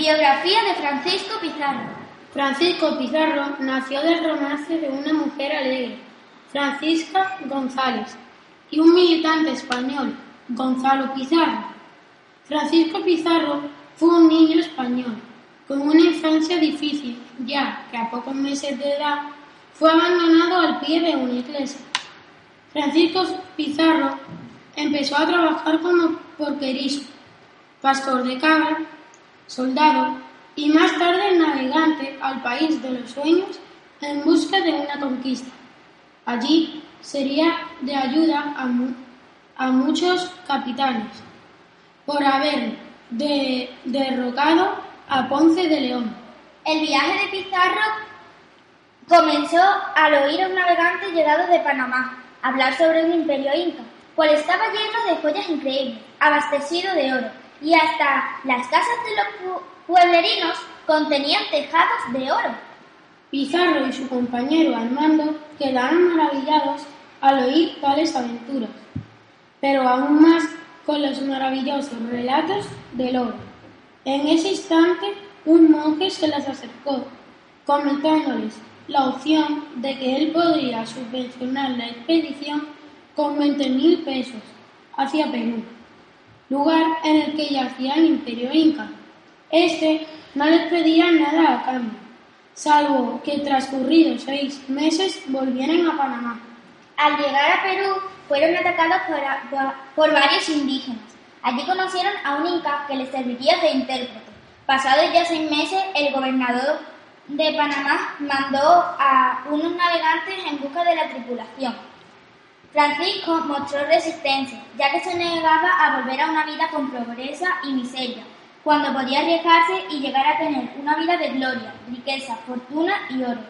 Biografía de Francisco Pizarro. Francisco Pizarro nació del romance de una mujer alegre, Francisca González, y un militante español, Gonzalo Pizarro. Francisco Pizarro fue un niño español, con una infancia difícil, ya que a pocos meses de edad fue abandonado al pie de una iglesia. Francisco Pizarro empezó a trabajar como porquerizo, pastor de cabra, soldado y más tarde navegante al país de los sueños en busca de una conquista. Allí sería de ayuda a, muchos capitanes por haber derrocado a Ponce de León. El viaje de Pizarro comenzó al oír a un navegante llegado de Panamá hablar sobre un imperio inca, cual estaba lleno de joyas increíbles, abastecido de oro, y hasta las casas de los pueblerinos contenían tejados de oro. Pizarro y su compañero Armando quedaron maravillados al oír tales aventuras, pero aún más con los maravillosos relatos del oro. En ese instante, un monje se les acercó, comentándoles la opción de que él podría subvencionar la expedición con veinte mil pesos hacia Perú lugar en el que yacía el imperio inca. Este no les pedía nada a cambio, salvo que transcurridos seis meses volvieran a Panamá. Al llegar a Perú, fueron atacados por, varios indígenas. Allí conocieron a un inca que les serviría de intérprete. Pasados ya seis meses, el gobernador de Panamá mandó a unos navegantes en busca de la tripulación. Francisco mostró resistencia, ya que se negaba a volver a una vida con pobreza y miseria, cuando podía arriesgarse y llegar a tener una vida de gloria, riqueza, fortuna y oro.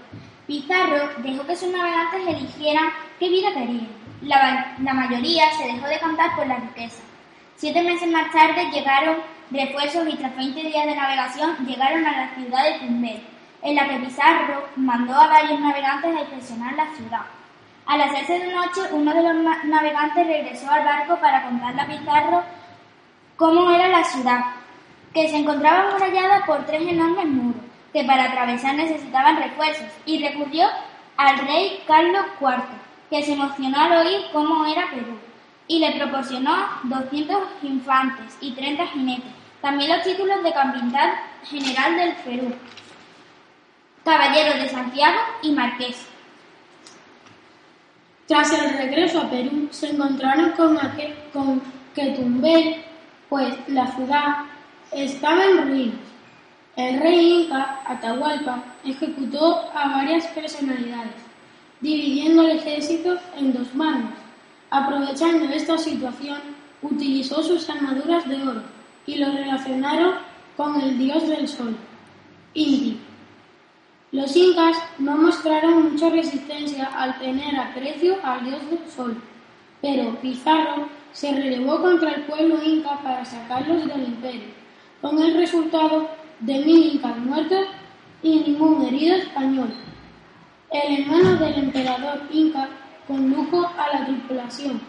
Pizarro dejó que sus navegantes eligieran qué vida querían. La, mayoría se dejó de cantar por la riqueza. Siete meses más tarde llegaron refuerzos y tras 20 días de navegación llegaron a la ciudad de Tumbel, en la que Pizarro mandó a varios navegantes a inspeccionar la ciudad. Al hacerse de noche, uno de los navegantes regresó al barco para contarle a Pizarro cómo era la ciudad, que se encontraba amurallada por tres enormes muros, que para atravesar necesitaban refuerzos, y recurrió al rey Carlos IV, que se emocionó al oír cómo era Perú, y le proporcionó 200 infantes y 30 jinetes, también los títulos de capitán general del Perú, caballero de Santiago y marqués. Tras el regreso a Perú, se encontraron con, que Tumbel, pues la ciudad estaba en ruinas. El rey Inca, Atahualpa, ejecutó a varias personalidades, dividiendo el ejército en dos bandas. Aprovechando esta situación, utilizó sus armaduras de oro y lo relacionaron con el dios del sol, Inti. Los incas no mostraron mucha resistencia al tener aprecio al dios del sol, pero Pizarro se relevó contra el pueblo inca para sacarlos del imperio, con el resultado de mil incas muertos y ningún herido español. El hermano del emperador inca condujo a la tripulación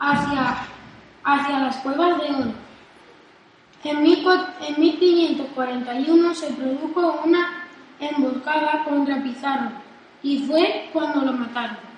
hacia, hacia las cuevas de oro en 1541 se produjo una emboscada contra Pizarro y fue cuando lo mataron.